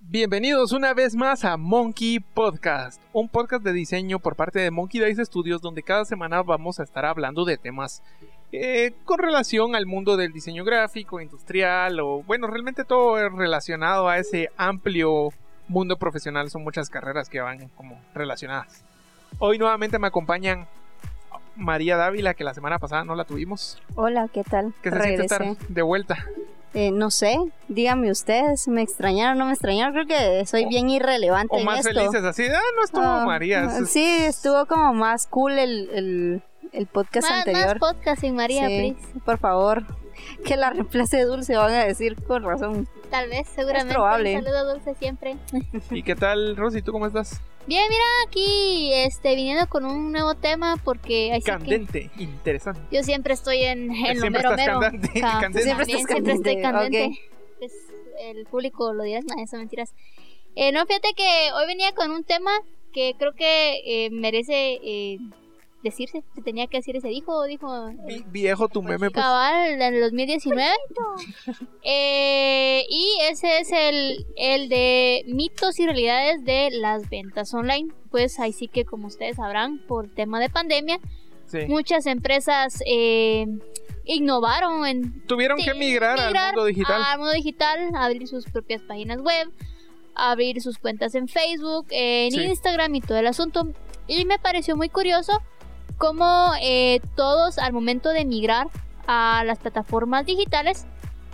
Bienvenidos una vez más a Monkey Podcast, un podcast de diseño por parte de Monkey Dice Studios donde cada semana vamos a estar hablando de temas eh, con relación al mundo del diseño gráfico, industrial o bueno, realmente todo relacionado a ese amplio mundo profesional. Son muchas carreras que van como relacionadas. Hoy nuevamente me acompañan María Dávila, que la semana pasada no la tuvimos. Hola, ¿qué tal? ¿Qué se siente estar de vuelta? Eh, no sé, díganme ustedes, ¿me extrañaron o no me extrañaron? Creo que soy bien irrelevante. O más felices, así, ah, no estuvo Ah, María. Sí, estuvo como más cool el, el, el podcast Más, anterior. más podcast sin María, Sí, please. por favor. Que la reemplace Dulce, van a decir con razón. Tal vez, seguramente. probable. Un saludo dulce siempre. ¿Y qué tal, Rosy? ¿Tú cómo estás? Bien, mira, aquí este, viniendo con un nuevo tema porque así que Candente, interesante. yo siempre estoy en, en lo Siempre mero estás mero. candente, Ca- candente. Siempre también, estás siempre estoy candente, candente. Pues, el público lo dirá, no, eso mentiras. Eh, no, fíjate que hoy venía con un tema que creo que eh, merece eh, decirse. Se tenía que decir, se dijo, dijo el Vi- Viejo tu meme, pues. Cabal, en el 2019. Eh, y ese es el, el de mitos y realidades de las ventas online. Pues ahí sí que, como ustedes sabrán, por tema de pandemia, Sí. muchas empresas eh, innovaron en Tuvieron que migrar, al mundo digital. al mundo digital, abrir sus propias páginas web, abrir sus cuentas en Facebook, en Sí. Instagram y todo el asunto. Y me pareció muy curioso cómo eh, todos al momento de migrar a las plataformas digitales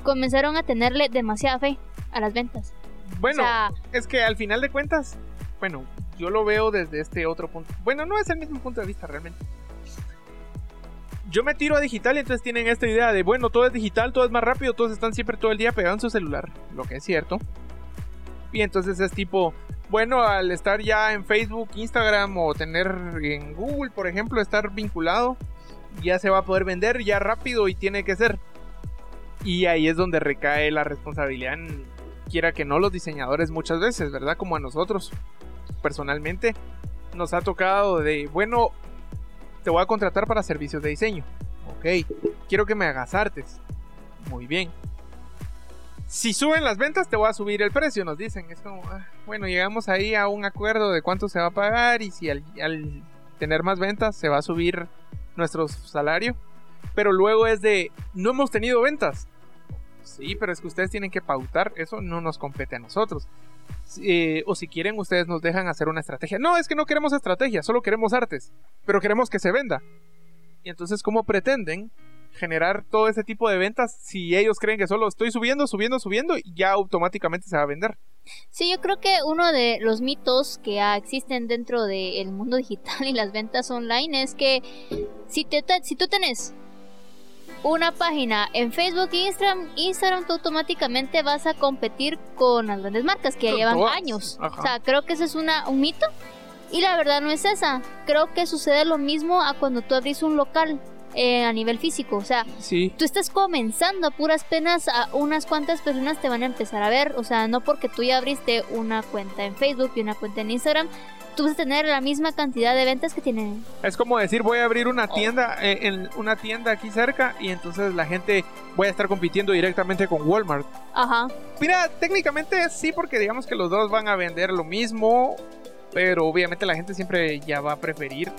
comenzaron a tenerle demasiada fe a las ventas. Bueno, o sea, es que al final de cuentas, bueno, yo lo veo desde este otro punto. Bueno, no es el mismo punto de vista realmente. Yo me tiro a digital y entonces tienen esta idea de, bueno, todo es digital, todo es más rápido, todos están siempre todo el día pegados en su celular, lo que es cierto. Y entonces es tipo, bueno, al estar ya en Facebook, Instagram o tener en Google, por ejemplo, estar vinculado, ya se va a poder vender ya rápido y tiene que ser. Y ahí es donde recae la responsabilidad quiera que no, los diseñadores muchas veces, ¿verdad? Como a nosotros, personalmente, nos ha tocado de, bueno, te voy a contratar para servicios de diseño. Ok, quiero que me hagas artes. Muy bien. Si suben las ventas, te voy a subir el precio, nos dicen. Es como, ah, bueno, llegamos ahí a un acuerdo de cuánto se va a pagar y si al, al tener más ventas se va a subir nuestro salario. Pero luego es de, no hemos tenido ventas. Sí, pero es que ustedes tienen que pautar, eso no nos compete a nosotros. Eh, o si quieren, ustedes nos dejan hacer una estrategia. No, es que no queremos estrategia, solo queremos artes, pero queremos que se venda. Y entonces, ¿cómo pretenden generar todo ese tipo de ventas si ellos creen que solo estoy subiendo, subiendo, subiendo y ya automáticamente se va a vender? Sí, yo creo que uno de los mitos que existen dentro del mundo digital y las ventas online es que si, te, si tú tenés una página en Facebook e Instagram, Instagram tú automáticamente vas a competir con las grandes marcas que ya llevan todas, años. ajá. O sea, creo que ese es una, un mito y la verdad no es esa. Creo que sucede lo mismo a cuando tú abrís un local eh, a nivel físico. O sea, Sí, tú estás comenzando a puras penas, a unas cuantas personas te van a empezar a ver. O sea, no porque tú ya abriste una cuenta en Facebook y una cuenta en Instagram, tú vas a tener la misma cantidad de ventas que tienen. es como decir voy a abrir una tienda eh, en una tienda aquí cerca y entonces la gente voy a estar compitiendo directamente con Walmart. Ajá. Mira, técnicamente sí, porque digamos que los dos van a vender lo mismo, pero obviamente la gente siempre ya va a preferir.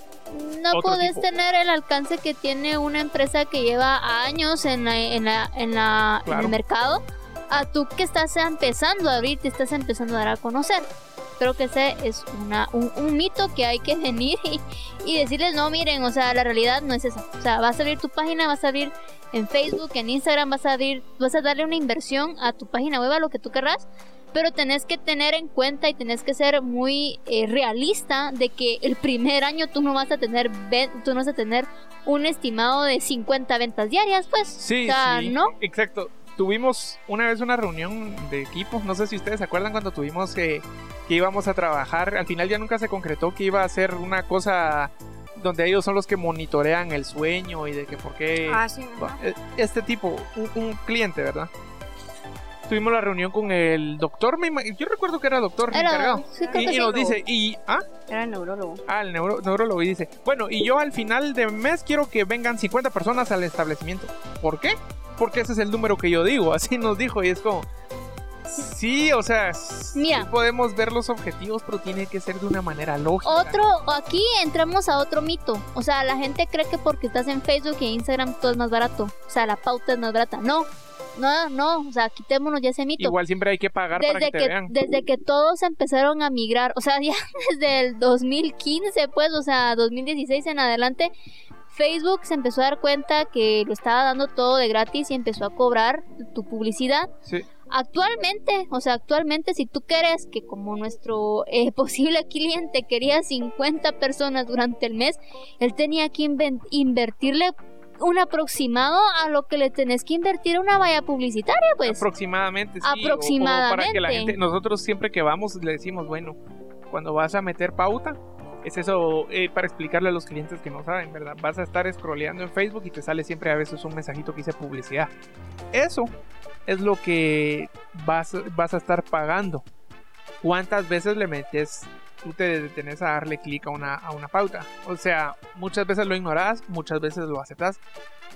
No puedes tipo. tener el alcance que tiene una empresa que lleva años en, la, en, la, en, la- en Claro. el mercado a tú que estás empezando a abrir, te estás empezando a dar a conocer. Creo que ese es una, un, un mito que hay que venir y, y decirles, no, miren, o sea, la realidad no es esa. O sea, vas a abrir tu página, vas a abrir en Facebook, en Instagram, vas a abrir, vas a darle una inversión a tu página web, a lo que tú querrás, pero tenés que tener en cuenta y tenés que ser muy eh, realista de que el primer año tú no vas a tener tú no vas a tener un estimado de 50 ventas diarias, pues. Sí, o sea, sí. ¿no? Exacto. Tuvimos una vez una reunión de equipo, no sé si ustedes se acuerdan cuando tuvimos que, que íbamos a trabajar, al final ya nunca se concretó que iba a ser una cosa donde ellos son los que monitorean el sueño y de que por qué... Ah, sí. Eh, Este tipo, un, un cliente, ¿verdad? Tuvimos la reunión con el doctor, me yo recuerdo que era doctor Era, encargado. sí, Y, y sí. nos dice, y, ¿ah? Era neurólogo. Ah, el neuro- neurólogo y dice, bueno, y yo al final de mes quiero que vengan 50 personas al establecimiento. ¿Por qué? porque ese es el número que yo digo, así nos dijo y es como... Sí, o sea, sí Mira. podemos ver los objetivos, pero tiene que ser de una manera lógica. Otro, aquí entramos a otro mito. O sea, la gente cree que porque estás en Facebook y Instagram todo es más barato. O sea, la pauta es más barata. No, no, no. O sea, quitémonos ya ese mito. Igual siempre hay que pagar para desde que te vean. desde que todos empezaron a migrar, o sea, ya desde el 2015, pues, o sea, 2016 en adelante, Facebook se empezó a dar cuenta que lo estaba dando todo de gratis y empezó a cobrar tu publicidad. Sí. Actualmente, o sea, actualmente si tú quieres que como nuestro eh, posible cliente quería 50 personas durante el mes, él tenía que invertirle un aproximado a lo que le tenés que invertir a una valla publicitaria, pues. Aproximadamente, sí. o- o para que la Aproximadamente. gente, nosotros siempre que vamos le decimos, bueno, cuando vas a meter pauta, es eso eh, para explicarle a los clientes que no saben, ¿verdad? Vas a estar scrolleando en Facebook y te sale siempre a veces un mensajito que dice publicidad. Eso es lo que vas, vas a estar pagando. ¿Cuántas veces le metes, tú te detenes a darle clic a una, a una pauta? O sea, muchas veces lo ignoras, muchas veces lo aceptas,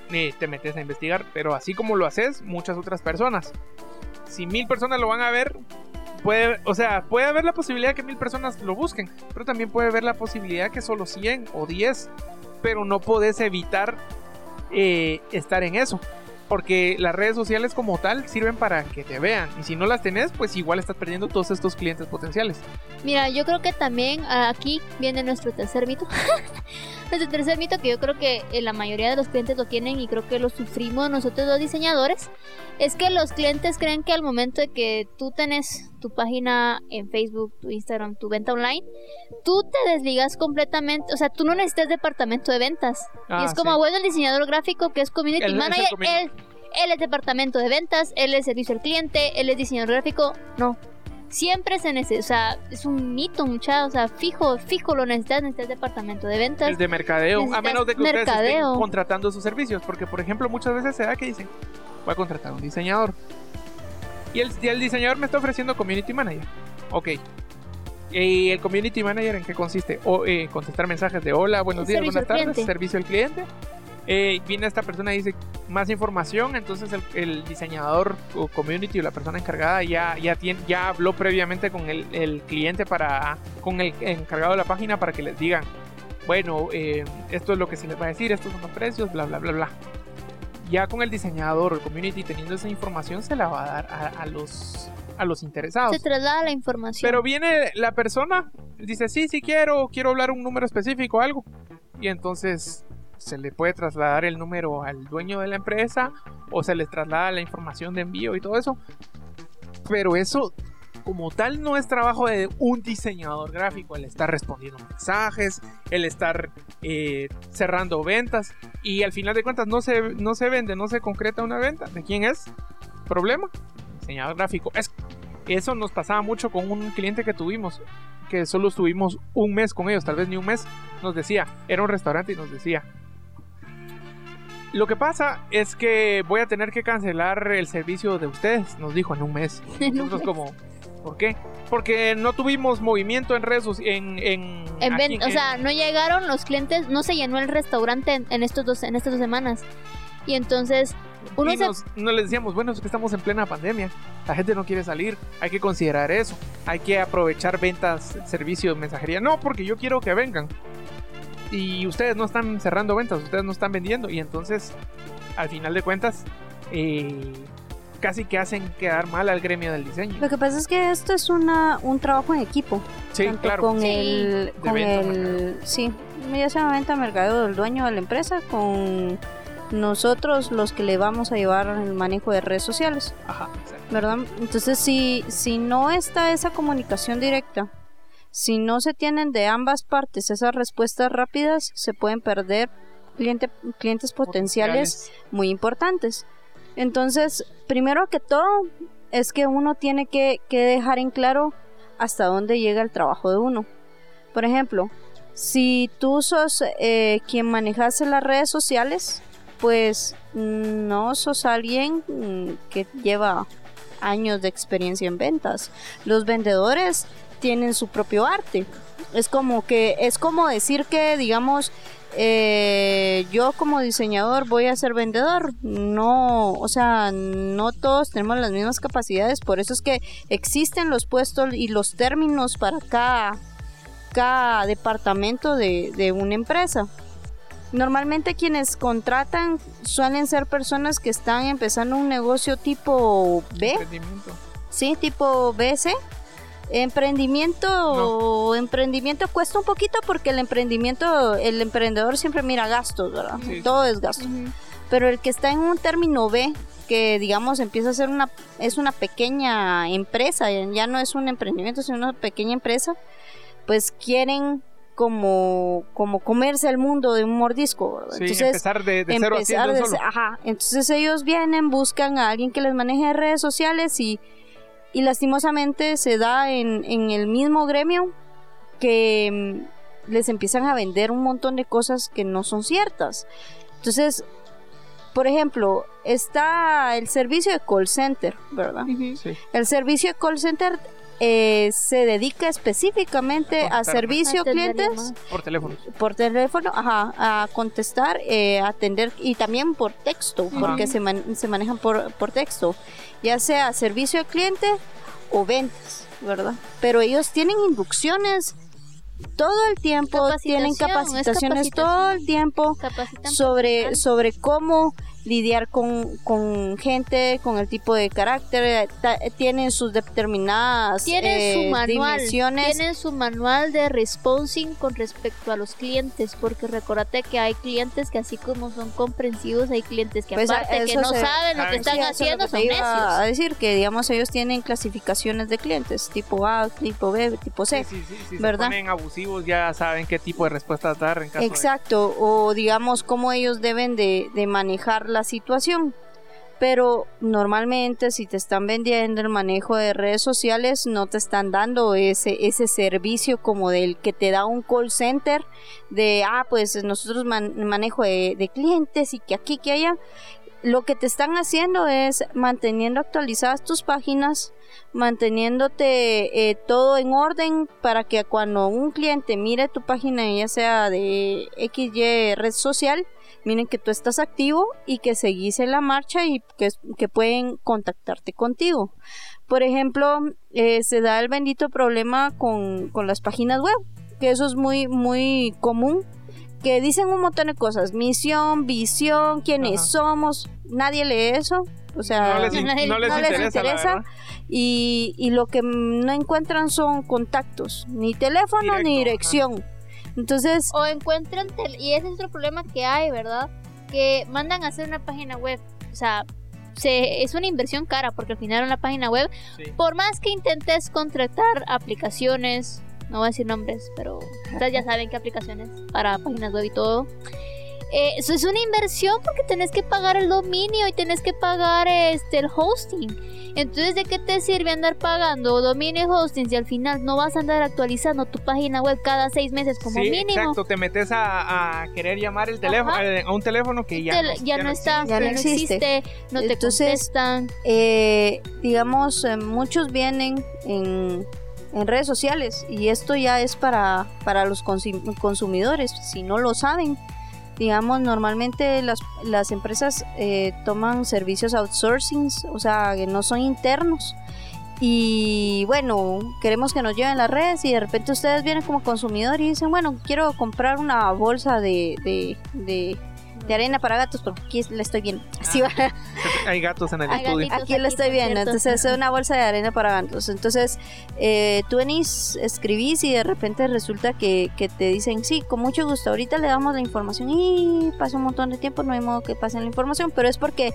ni te metes a investigar, pero así como lo haces, muchas otras personas. Si mil personas lo van a ver, puede, o sea, puede haber la posibilidad que mil personas lo busquen, pero también puede haber la posibilidad que solo 100 o 10, pero no podés evitar eh, estar en eso. Porque las redes sociales como tal sirven para que te vean. Y si no las tenés, pues igual estás perdiendo todos estos clientes potenciales. Mira, yo creo que también ah, aquí viene nuestro tercer mito. nuestro tercer mito que yo creo que eh, la mayoría de los clientes lo tienen y creo que lo sufrimos nosotros los diseñadores. Es que los clientes creen que al momento de que tú tenés tu página en Facebook, tu Instagram, tu venta online, tú te desligas completamente. O sea, tú no necesitas departamento de ventas. y Ah, es como, sí. bueno, el diseñador gráfico que es community es el manager, community. él, él es departamento de ventas, él es servicio al cliente, él es diseñador gráfico. No. Siempre se necesita, o sea, es un mito, muchachos, o sea, fijo, fijo lo necesitas, necesitas departamento de ventas. El de mercadeo, a menos de que ustedes estén contratando sus servicios. Porque, por ejemplo, muchas veces se da que dicen, voy a contratar a un diseñador. Y el, y el diseñador me está ofreciendo community manager. Ok. ¿Y el community manager en qué consiste? O, eh, contestar mensajes de hola, buenos días, buenas tardes, servicio al cliente. Eh, viene esta persona y dice más información, entonces el, el diseñador o community o la persona encargada ya, ya, tiene, ya habló previamente con el, el cliente para, con el encargado de la página para que les digan, bueno, eh, esto es lo que se les va a decir, estos son los precios, bla, bla, bla, bla. Ya con el diseñador o el community teniendo esa información se la va a dar a, a los, a los interesados. Se traslada la información. Pero viene la persona, dice, sí, sí quiero, quiero hablar un número específico algo. Y entonces se le puede trasladar el número al dueño de la empresa o se le traslada la información de envío y todo eso. Pero eso como tal no es trabajo de un diseñador gráfico, el estar respondiendo mensajes, el estar eh, cerrando ventas y al final de cuentas no se, no se vende, no se concreta una venta. ¿De quién es? ¿Problema? Diseñador gráfico. Es, eso nos pasaba mucho con un cliente que tuvimos, que solo estuvimos un mes con ellos, tal vez ni un mes, nos decía, era un restaurante y nos decía, lo que pasa es que voy a tener que cancelar el servicio de ustedes, nos dijo en un mes. Nosotros como, ¿por qué? Porque no tuvimos movimiento en redes en, en, En aquí o en- sea, no llegaron los clientes, no se llenó el restaurante en, en estos dos, en estas dos semanas. Y entonces, uno y se nos, no les decíamos, bueno, es que estamos en plena pandemia, la gente no quiere salir, hay que considerar eso, hay que aprovechar ventas, servicios, mensajería. No, porque yo quiero que vengan. Y ustedes no están cerrando ventas, ustedes no están vendiendo. Y entonces, al final de cuentas, eh, casi que hacen quedar mal al gremio del diseño. Lo que pasa es que esto es una, un trabajo en equipo. Sí, tanto claro. con Sí. el, con venta, el, sí, ya sea venta mercado del dueño de la empresa, con nosotros los que le vamos a llevar el manejo de redes sociales, Ajá, exacto. ¿verdad? Entonces, si, si no está esa comunicación directa, si no se tienen de ambas partes esas respuestas rápidas, se pueden perder cliente, clientes potenciales muy importantes. Entonces, primero que todo, es que uno tiene que, que dejar en claro hasta dónde llega el trabajo de uno. Por ejemplo, si tú sos eh, quien manejase las redes sociales, pues no sos alguien mm, que lleva años de experiencia en ventas. Los vendedores tienen su propio arte. Es como que, es como decir que, digamos, eh, yo como diseñador voy a ser vendedor. No, o sea, no todos tenemos las mismas capacidades, por eso es que existen los puestos y los términos para cada, cada departamento de, de una empresa. Normalmente quienes contratan suelen ser personas que están empezando un negocio tipo B, sí, tipo BC. Emprendimiento, emprendimiento cuesta un poquito porque el emprendimiento, el emprendedor siempre mira gastos, ¿verdad? Sí. Todo es gasto. Pero el que está en un término B, que digamos empieza a ser una, es una pequeña empresa, ya no es un emprendimiento, sino una pequeña empresa, pues quieren como, como comerse el mundo de un mordisco, ¿verdad? Sí, empezar de, de cero empezar haciendo de solo. ajá, entonces ellos vienen, buscan a alguien que les maneje redes sociales y, y lastimosamente se da en, en el mismo gremio que mm, les empiezan a vender un montón de cosas que no son ciertas. Entonces, por ejemplo, está el servicio de call center, ¿verdad? Sí. El servicio de call center eh, se dedica específicamente a servicio a clientes. Por teléfono. por teléfono, ajá, a contestar, eh, atender y también por texto, porque se, man- se manejan por, por texto, ya sea servicio al cliente o ventas, ¿verdad? Pero ellos tienen inducciones todo el tiempo, tienen capacitaciones capacitación. todo el tiempo sobre, sobre cómo lidiar con, con gente, con el tipo de carácter, eh, ta- tienen sus determinadas tienen eh, su manual, dimensiones. tienen su manual de responsing con respecto a los clientes, porque recordate que hay clientes que así como son comprensivos, hay clientes que Pues, aparte que no se- saben lo Ah, que están Sí, eso es lo haciendo que son iba a necios. decir que digamos ellos tienen clasificaciones de clientes tipo A, tipo B, tipo C. Sí, sí, sí. Si ¿verdad? se ponen abusivos, ya saben qué tipo de respuestas dar en caso de- Exacto, o digamos cómo ellos deben de, de manejar la situación. Pero normalmente si te están vendiendo el manejo de redes sociales, no te están dando ese, ese servicio como del que te da un call center de, ah, pues nosotros man- manejo de, de clientes y que aquí, que allá. Lo que te están haciendo es manteniendo actualizadas tus páginas, manteniéndote eh, todo en orden para que cuando un cliente mire tu página, ya sea de XY red social, miren que tú estás activo y que seguís en la marcha y que, que pueden contactarte contigo. Por ejemplo, eh, se da el bendito problema con, con las páginas web, que eso es muy, muy común, que dicen un montón de cosas, misión, visión, quiénes Ajá. somos, nadie lee eso. O sea, No les, in- Nadie- no les no les interesa, y, y lo que no encuentran son contactos, ni teléfono ni dirección. Entonces, O encuentran, tel- y ese es otro problema que hay, ¿verdad? Que mandan a hacer una página web, o sea, se, es una inversión cara porque al final una página web, Sí. por más que intentes contratar aplicaciones, no voy a decir nombres, pero ustedes ya saben qué aplicaciones para páginas web y todo. Eh, eso es una inversión porque tenés que pagar el dominio y tenés que pagar este el hosting. Entonces, ¿de qué te sirve andar pagando dominio y hosting si al final no vas a andar actualizando tu página web cada seis meses como Sí, mínimo? exacto, te metes a, a querer llamar el teléfono, Ajá. eh, a un teléfono que ya, Te- no, ya, no está, Ya no ya no existe. existe, no te Entonces, contestan. eh, digamos, eh, muchos vienen en, en redes sociales y esto ya es para, para los consumidores, si no lo saben. Digamos, normalmente las, las empresas eh, toman servicios outsourcing, o sea, que no son internos. Y bueno, queremos que nos lleven las redes y de repente ustedes vienen como consumidor y dicen, bueno, quiero comprar una bolsa de, de, de, de arena para gatos, porque aquí la estoy viendo. Así va. Hay gatos en el Hay estudio. Aquí aquí, estoy por viendo, cierto. entonces es una bolsa de arena para gatos. Entonces, eh, tú venís, escribís y de repente resulta que, que te dicen, sí, con mucho gusto, ahorita le damos la información y pasa un montón de tiempo, no hay modo que pasen la información, pero es porque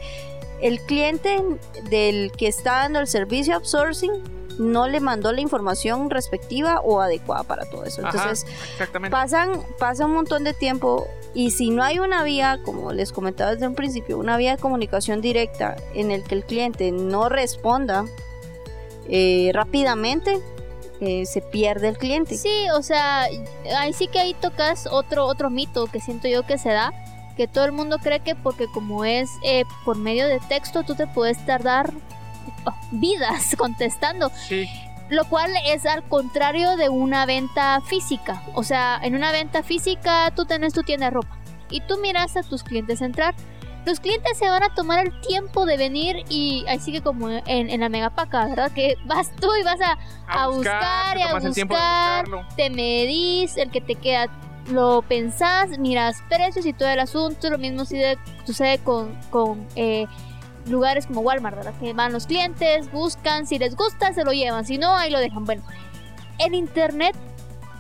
el cliente del que está dando el servicio outsourcing no le mandó la información respectiva o adecuada para todo eso. Ajá, Entonces, Exactamente. pasan, pasa un montón de tiempo y si no hay una vía, como les comentaba desde un principio, una vía de comunicación directa en el que el cliente no responda eh, rápidamente, eh, se pierde el cliente. Sí, o sea, ahí sí que ahí tocas otro otro mito que siento yo que se da, que todo el mundo cree que porque como es eh, por medio de texto tú te puedes tardar vidas contestando. Sí, Lo cual es al contrario de una venta física. O sea, en una venta física tú tenés tu tienda de ropa y tú miras a tus clientes entrar. Los clientes se van a tomar el tiempo de venir y ahí sigue como en, en la megapaca, ¿verdad? Que vas tú y vas a, a buscar, y a buscar, te medís, el que te queda lo pensás, miras precios y todo el asunto. Lo mismo sucede, con, con eh, lugares como Walmart, ¿verdad? Que van los clientes, buscan, si les gusta se lo llevan, si no, ahí lo dejan. Bueno, en internet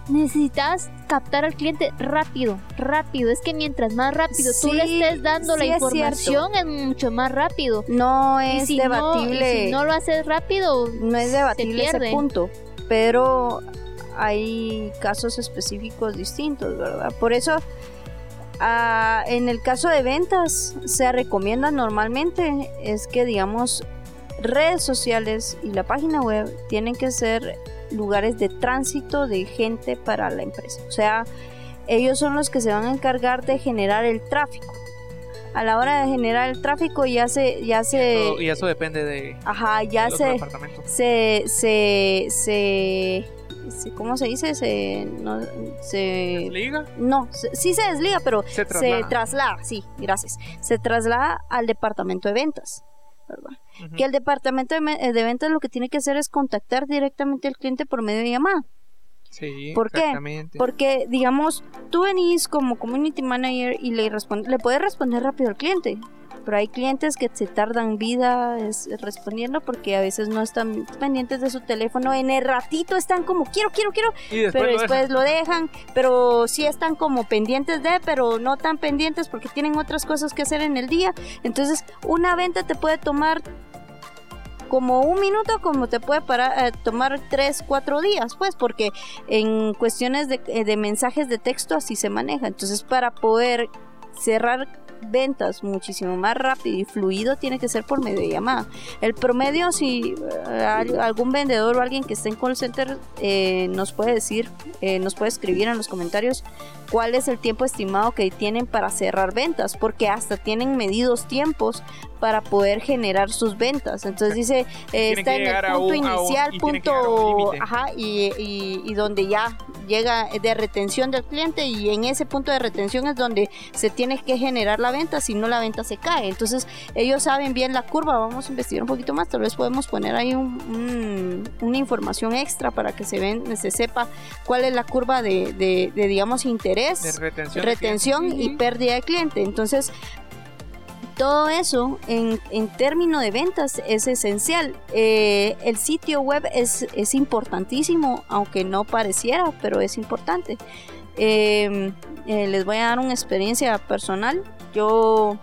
necesitas captar al cliente rápido, rápido. Es que mientras más rápido tú le estés dando la información es, mucho más rápido. No es debatible. si no lo haces rápido, no es debatible ese punto. Pero hay casos específicos distintos, ¿verdad? Por eso, ah, en el caso de ventas, se recomienda normalmente es que, digamos, redes sociales y la página web tienen que ser lugares de tránsito de gente para la empresa. O sea, ellos son los que se van a encargar de generar el tráfico. A la hora de generar el tráfico ya se ya se y eso, depende de Ajá, ya se, se se se ¿cómo se dice? Se, no, se ¿Desliga? No, sí se desliga, pero se traslada. sí, gracias. Se traslada al departamento de ventas, ¿verdad? Que el departamento de, de, ventas lo que tiene que hacer es contactar directamente al cliente por medio de llamada. Sí, ¿Por qué? Porque, digamos, tú venís como community manager y le, le puedes responder rápido al cliente pero hay clientes que se tardan vida respondiendo porque a veces no están pendientes de su teléfono. En el ratito están como quiero, quiero, quiero, pero después lo dejan. Pero sí están como pendientes de, pero no tan pendientes porque tienen otras cosas que hacer en el día. Entonces, una venta te puede tomar como un minuto como te puede eh, tomar tres, cuatro días, pues, porque en cuestiones de, eh, de mensajes de texto así se maneja. Entonces, para poder cerrar ventas muchísimo más rápido y fluido tiene que ser por medio de llamada. El promedio, si eh, algún vendedor o alguien que esté en call center eh, nos puede decir, eh, nos puede escribir en los comentarios cuál es el tiempo estimado que tienen para cerrar ventas, porque hasta tienen medidos tiempos para poder generar sus ventas. Entonces dice, está en el punto inicial, punto, ajá, y, y, donde ya llega de retención del cliente y en ese punto de retención es donde se tiene que generar la venta, si no la venta se cae. Entonces ellos saben bien la curva, vamos a investigar un poquito más, tal vez podemos poner ahí una información extra para que se, ven, se sepa cuál es la curva de, de, de digamos, interés, de retención, retención y pérdida de cliente. Entonces, todo eso en, en términos de ventas es esencial. Eh, el sitio web es, es, importantísimo, aunque no pareciera, pero es importante. Em, eh, les voy a dar una experiencia personal. Yo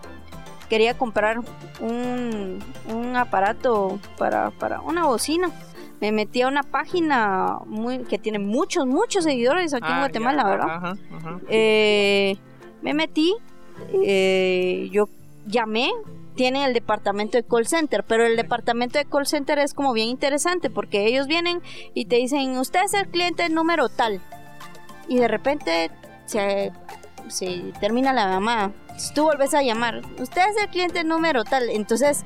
quería comprar un, un aparato para, para, una bocina. Me metí a una página muy, que tiene muchos, muchos seguidores aquí en ah, Guatemala, ¿verdad? Eh, me metí, yo llamé, tienen el departamento de call center, pero el departamento de call center es como bien interesante porque ellos vienen y te dicen, usted es el cliente número tal. Y de repente se, se termina la llamada. Tú vuelves a llamar, usted es el cliente número tal. Entonces,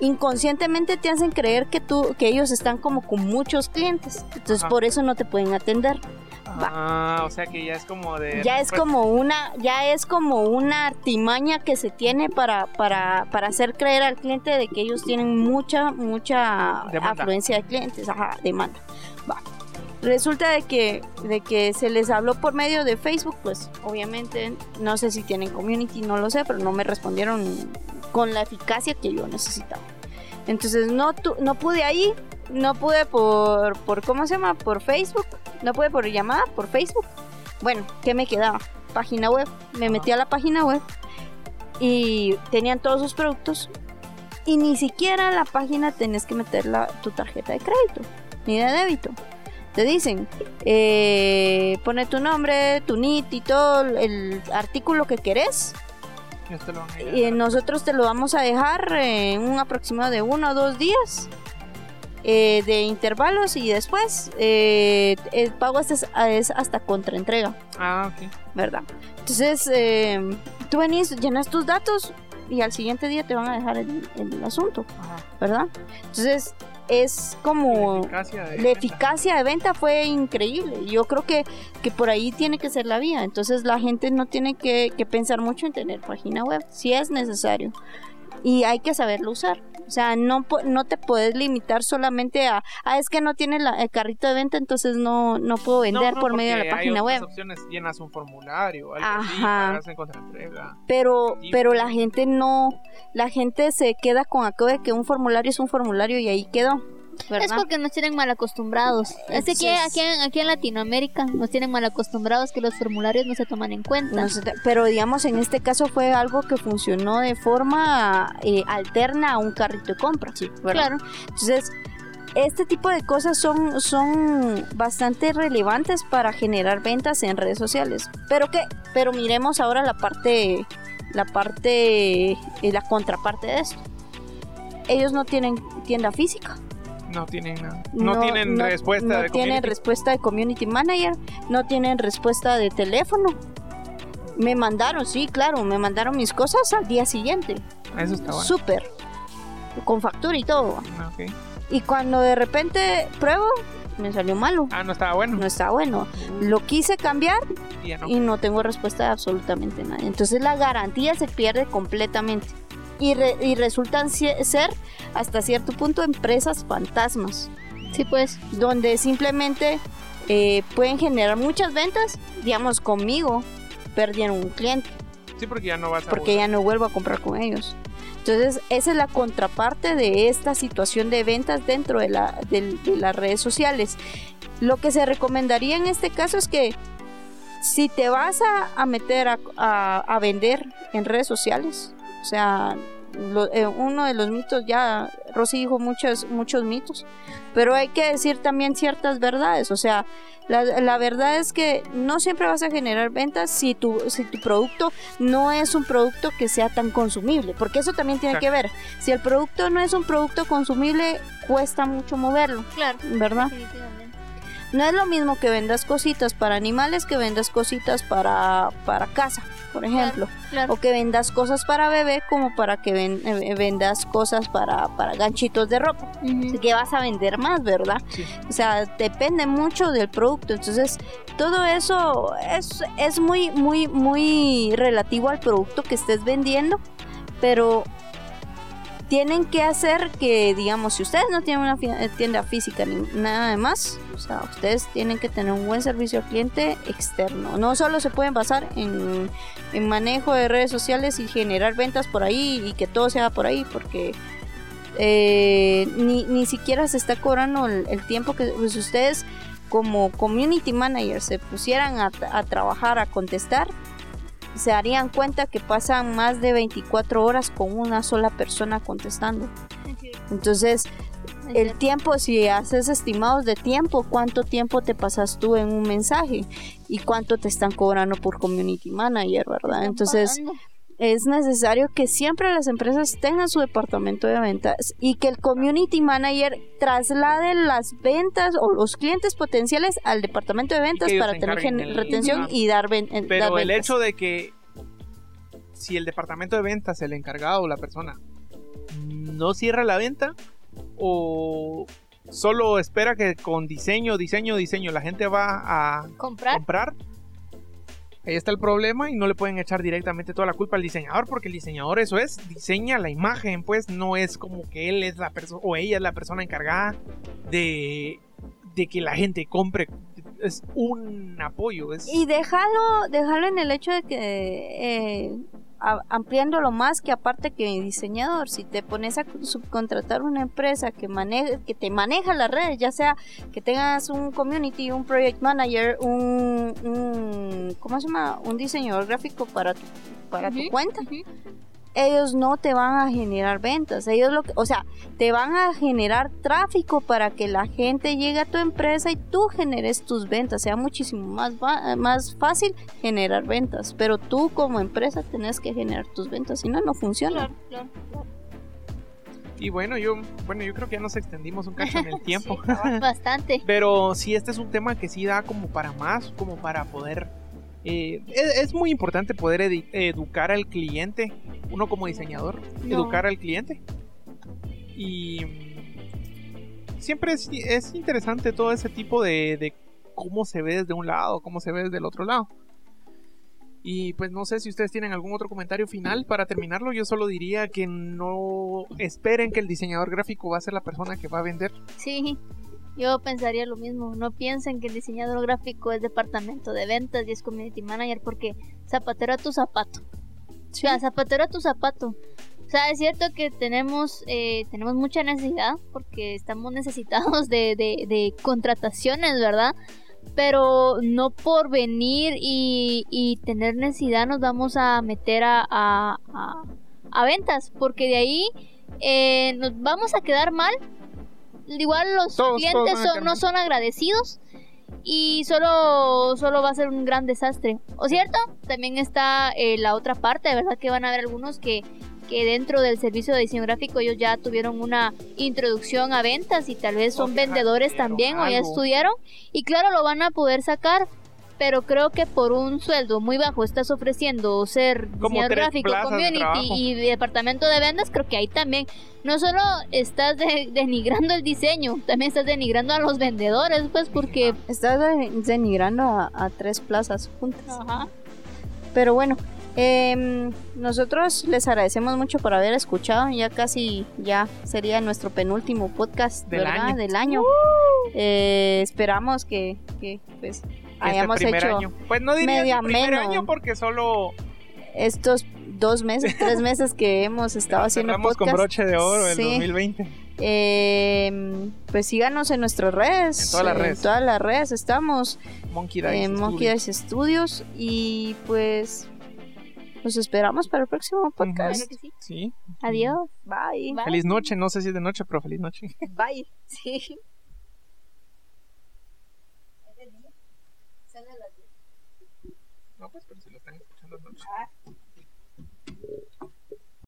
inconscientemente te hacen creer que tú que ellos están como con muchos clientes. Entonces, por eso no te pueden atender. Ah, o sea que ya es como de... Ya es como una, ya es como una artimaña que se tiene para, para, para hacer creer al cliente de que ellos tienen mucha, mucha afluencia de clientes, ajá, demanda. Va. Resulta de que, de que se les habló por medio de Facebook, pues obviamente no sé si tienen community, no lo sé, pero no me respondieron con la eficacia que yo necesitaba. Entonces no, no pude ahí, no pude por, por, ¿cómo se llama? Por Facebook, no pude por llamada, por Facebook. Bueno, ¿qué me quedaba? Página web. Me metí a la página web y tenían todos sus productos y ni siquiera la página tenés que meter la, tu tarjeta de crédito ni de débito. Te dicen, eh, pone tu nombre, tu NIT y todo el artículo que querés. Y nosotros te lo vamos a dejar en un aproximado de uno o dos días eh, de intervalos y después eh, el pago es, es hasta contraentrega. Ah, ok. ¿Verdad? Entonces, eh, tú venís, llenas tus datos y al siguiente día te van a dejar el, asunto, ¿verdad? Entonces, es como... La eficacia de La venta. eficacia de venta fue increíble. Yo creo que, que por ahí tiene que ser la vía. Entonces la gente no tiene que, que pensar mucho en tener página web, si es necesario. Y hay que saberlo usar. O sea, no, no te puedes limitar solamente a, ah, es que no tiene la- el carrito de venta, entonces no, no puedo vender no, por medio de la página hay otras web. opciones, llenas un formulario, algo Ajá. Pero, Sí. pero la gente no, la gente se queda con aquello de que un formulario es un formulario y ahí quedó. ¿Verdad? Es porque nos tienen mal acostumbrados. Es que aquí, en, Latinoamérica nos tienen mal acostumbrados que los formularios no se toman en cuenta. No pero digamos, en este caso fue algo que funcionó de forma eh, alterna a un carrito de compra. ¿verdad? Claro. Entonces, este tipo de cosas son, son bastante relevantes para generar ventas en redes sociales. Pero que, pero miremos ahora la parte, la parte, eh, la contraparte de esto. Ellos no tienen tienda física. No tienen nada. No, tienen no- respuesta no de tienen community. respuesta de community manager, no tienen respuesta de teléfono. Me mandaron, sí, claro, me mandaron mis cosas al día siguiente. Eso está bueno. Súper. Con factura y todo. Ah. Y cuando de repente pruebo, me salió malo. Ah, no estaba bueno. No está bueno. Lo quise cambiar no. y no tengo respuesta de absolutamente nadie. Entonces la garantía se pierde completamente. Y, re- y resultan ser hasta cierto punto empresas fantasmas. Sí, pues. donde simplemente eh, pueden generar muchas ventas, digamos conmigo, perdieron un cliente Sí, porque ya no vas a porque volver. ya no vuelvo a comprar con ellos. Entonces, esa es la contraparte de esta situación de ventas dentro de, la, del- de las redes sociales. Lo que se recomendaría en este caso es que si te vas a, a meter a, a- a vender en redes sociales, o sea, lo- eh, uno de los mitos, ya Rosy dijo muchos, muchos mitos, pero hay que decir también ciertas verdades, o sea, la, la verdad es que no siempre vas a generar ventas si tu, si tu producto no es un producto que sea tan consumible, porque eso también tiene que ver. Si el producto no es un producto consumible, cuesta mucho moverlo, Claro. ¿verdad? Definitivamente. No es lo mismo que vendas cositas para animales que vendas cositas para, para casa, por ejemplo. Claro. O que vendas cosas para bebé como para que ven- eh, vendas cosas para, para ganchitos de ropa. Así que vas a vender más, ¿verdad? Sí. O sea, depende mucho del producto. Entonces, todo eso es, es muy, muy, muy relativo al producto que estés vendiendo. Pero tienen que hacer que, digamos, si ustedes no tienen una eh, tienda física ni nada de más, o sea, ustedes tienen que tener un buen servicio al cliente externo. No solo se pueden basar en, manejo de redes sociales y generar ventas por ahí y que todo se haga por ahí, porque eh, ni, ni siquiera se está cobrando el, tiempo que pues, ustedes como community manager se pusieran a trabajar, a contestar, se darían cuenta que pasan más de 24 horas con una sola persona contestando. Entonces, el tiempo, si haces estimados de tiempo, ¿cuánto tiempo te pasas tú en un mensaje? ¿Y cuánto te están cobrando por community manager, verdad? Entonces. Es necesario que siempre las empresas tengan su departamento de ventas y que el community manager traslade las ventas o los clientes potenciales al departamento de ventas para tener retención y dar, ven- dar Pero el ventas. hecho de que si el departamento de ventas, el encargado o la persona, no cierra la venta o solo espera que con diseño, diseño, diseño la gente va a Comprar. comprar, ahí está el problema y no le pueden echar directamente toda la culpa al diseñador porque el diseñador eso es, diseña la imagen, pues no es como que él es la persona o ella es la persona encargada de, de que la gente compre. Es un apoyo, es... Y déjalo, déjalo en el hecho de que eh, ampliándolo más que aparte que diseñador, si te pones a subcontratar una empresa que maneje, que te maneja las redes, ya sea que tengas un community, un project manager, un, un ¿cómo se llama? un diseñador gráfico para tu, para tu cuenta. Ellos no te van a generar ventas, ellos lo que, o sea, te van a generar tráfico para que la gente llegue a tu empresa y tú generes tus ventas, sea muchísimo más, más fácil generar ventas, pero tú como empresa tenés que generar tus ventas, si no, no funciona. Claro, claro, claro. Y bueno, yo, bueno, yo creo que ya nos extendimos un cacho en el tiempo. Sí, bastante. Pero sí, este es un tema que sí da como para más, como para poder... eh, es, es muy importante poder educar al cliente, uno como diseñador, No. educar al cliente. Y, siempre es, es interesante todo ese tipo de, de cómo se ve desde un lado, cómo se ve desde el otro lado. Y pues no sé si ustedes tienen algún otro comentario final para terminarlo. Yo solo diría que no esperen que el diseñador gráfico va a ser la persona que va a vender. Sí, yo pensaría lo mismo. No piensen que el diseñador gráfico es departamento de ventas y es community manager porque zapatero a tu zapato. O sea, zapatero a tu zapato. O sea, es cierto que tenemos, eh, tenemos mucha necesidad porque estamos necesitados de, de, de contrataciones, ¿verdad? pero no por venir y, y tener necesidad nos vamos a meter a, a, a, ventas, porque de ahí eh, nos vamos a quedar mal. Igual los clientes no son agradecidos y solo, solo va a ser un gran desastre. ¿O cierto? También está eh, la otra parte, ¿verdad? Que van a haber algunos que que dentro del servicio de diseño gráfico ellos ya tuvieron una introducción a ventas y tal vez son vendedores también o ya estudiaron y claro lo van a poder sacar pero creo que por un sueldo muy bajo estás ofreciendo ser diseñador gráfico, community y departamento de ventas, creo que ahí también no solo estás denigrando el diseño, también estás denigrando a los vendedores, pues porque... Estás denigrando a, a tres plazas juntas. Ajá. Pero bueno, eh, nosotros les agradecemos mucho por haber escuchado. Ya casi ya sería nuestro penúltimo podcast del año. Del año. Uh. Eh, esperamos que, que pues hayamos hecho Pues no diría primer año porque solo estos dos meses, tres meses que hemos estado haciendo podcast. con broche de oro el 2020. Eh, pues síganos en nuestras redes. En todas las redes. En todas las redes estamos. Monkey Dice, Monkey Dice Studios. Y pues nos esperamos para el próximo podcast. sí. Adiós. Bye. Feliz noche. No sé si es de noche, pero feliz noche. Bye. Sí. No, pues, pero si lo están escuchando noche. Ah.